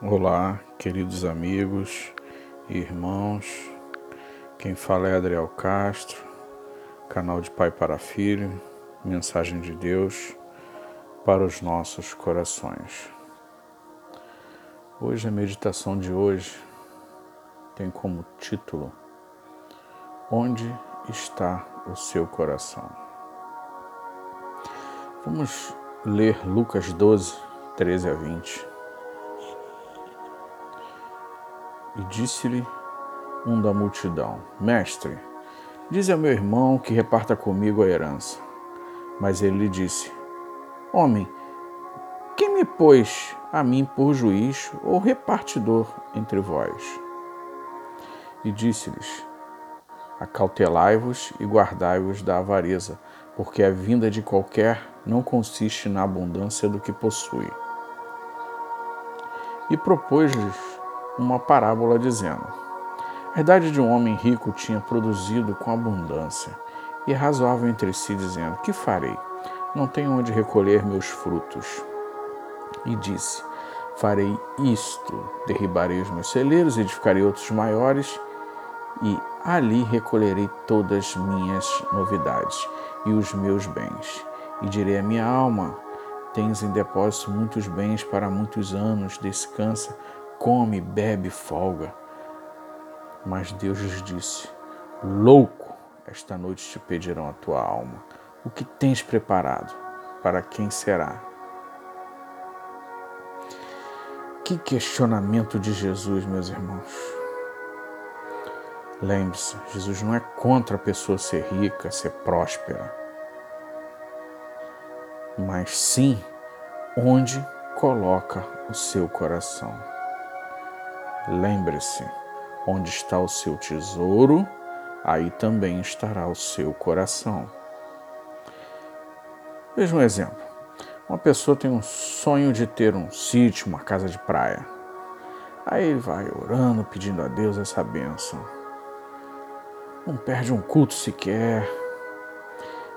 Olá, queridos amigos e irmãos. Quem fala é Adriel Castro, canal de Pai para Filho, mensagem de Deus para os nossos corações. Hoje a meditação de hoje tem como título Onde está o seu coração? Vamos ler Lucas 12, 13 a 20. E disse-lhe um da multidão: Mestre, dize ao meu irmão que reparta comigo a herança. Mas ele lhe disse: Homem, quem me pôs a mim por juiz ou repartidor entre vós? E disse-lhes: Acautelai-vos e guardai-vos da avareza, porque a vinda de qualquer não consiste na abundância do que possui. E propôs-lhes uma parábola dizendo: A idade de um homem rico tinha produzido com abundância e razoável entre si, dizendo: Que farei? Não tenho onde recolher meus frutos. E disse: Farei isto: derribarei os meus celeiros, edificarei outros maiores, e ali recolherei todas minhas novidades e os meus bens. E direi à minha alma: Tens em depósito muitos bens para muitos anos, descansa come, bebe, folga. Mas Deus lhes disse: Louco, esta noite te pedirão a tua alma. O que tens preparado? Para quem será? Que questionamento de Jesus, meus irmãos. Lembre-se, Jesus não é contra a pessoa ser rica, ser próspera, mas sim onde coloca o seu coração. Lembre-se, onde está o seu tesouro, aí também estará o seu coração. Veja um exemplo. Uma pessoa tem um sonho de ter um sítio, uma casa de praia. Aí ele vai orando, pedindo a Deus essa bênção. Não perde um culto sequer.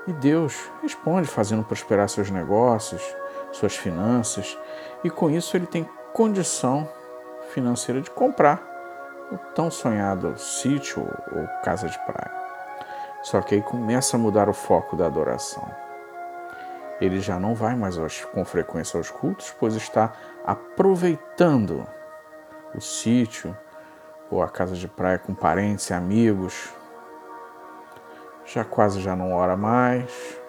E Deus responde fazendo prosperar seus negócios, suas finanças, e com isso ele tem condição financeira de comprar o tão sonhado sítio ou casa de praia. Só que aí começa a mudar o foco da adoração. Ele já não vai mais com frequência aos cultos, pois está aproveitando o sítio ou a casa de praia com parentes e amigos. Já quase já não ora mais,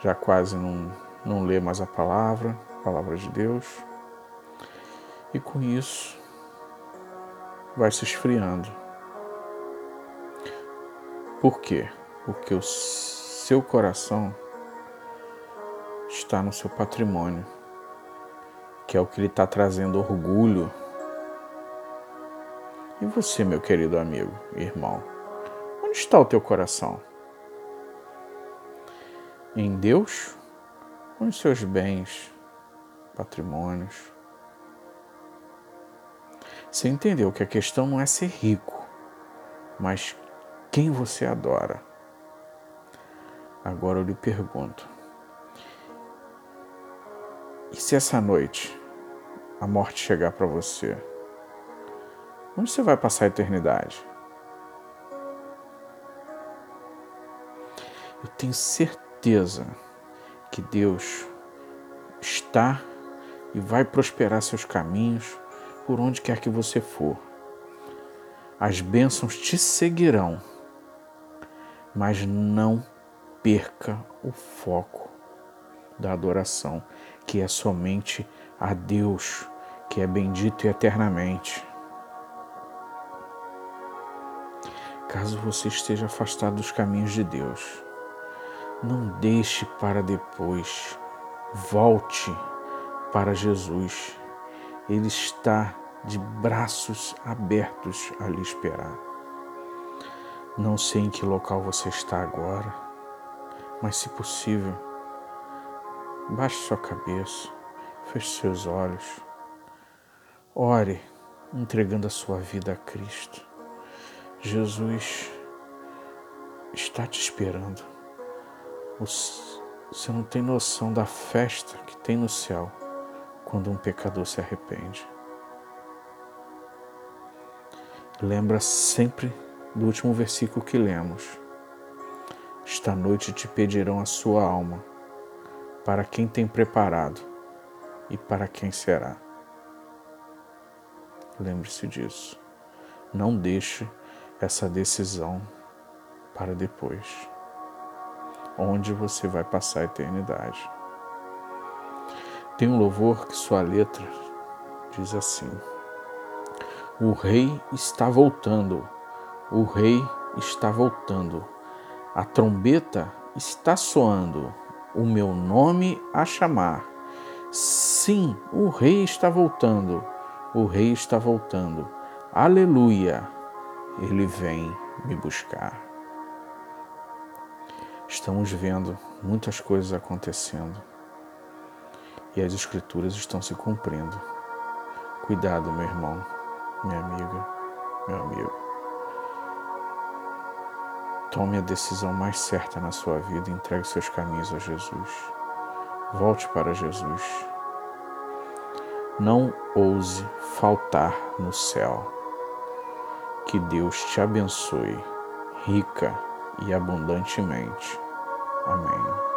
já quase não, não lê mais a palavra, a palavra de Deus. E com isso vai se esfriando. Por quê? Porque o seu coração está no seu patrimônio, que é o que lhe está trazendo orgulho. E você, meu querido amigo, irmão, onde está o teu coração? Em Deus ou em seus bens, patrimônios? Você entendeu que a questão não é ser rico, mas quem você adora. Agora eu lhe pergunto: e se essa noite a morte chegar para você? Onde você vai passar a eternidade? Eu tenho certeza que Deus está e vai prosperar seus caminhos por onde quer que você for. As bênçãos te seguirão, mas não perca o foco da adoração, que é somente a Deus, que é bendito eternamente. Caso você esteja afastado dos caminhos de Deus, não deixe para depois. Volte para Jesus. Ele está de braços abertos a lhe esperar. Não sei em que local você está agora, mas se possível, baixe sua cabeça, feche seus olhos, ore entregando a sua vida a Cristo. Jesus está te esperando. Você não tem noção da festa que tem no céu quando um pecador se arrepende. Lembra sempre do último versículo que lemos. Esta noite te pedirão a sua alma, para quem tem preparado e para quem será. Lembre-se disso. Não deixe essa decisão para depois, onde você vai passar a eternidade. Tem um louvor que sua letra diz assim: O rei está voltando, o rei está voltando, a trombeta está soando, o meu nome a chamar. Sim, o rei está voltando, o rei está voltando. Aleluia, ele vem me buscar. Estamos vendo muitas coisas acontecendo e as Escrituras estão se cumprindo. Cuidado, meu irmão, minha amiga, meu amigo. Tome a decisão mais certa na sua vida e entregue seus caminhos a Jesus. Volte para Jesus. Não ouse faltar no céu. Que Deus te abençoe rica e abundantemente. Amém.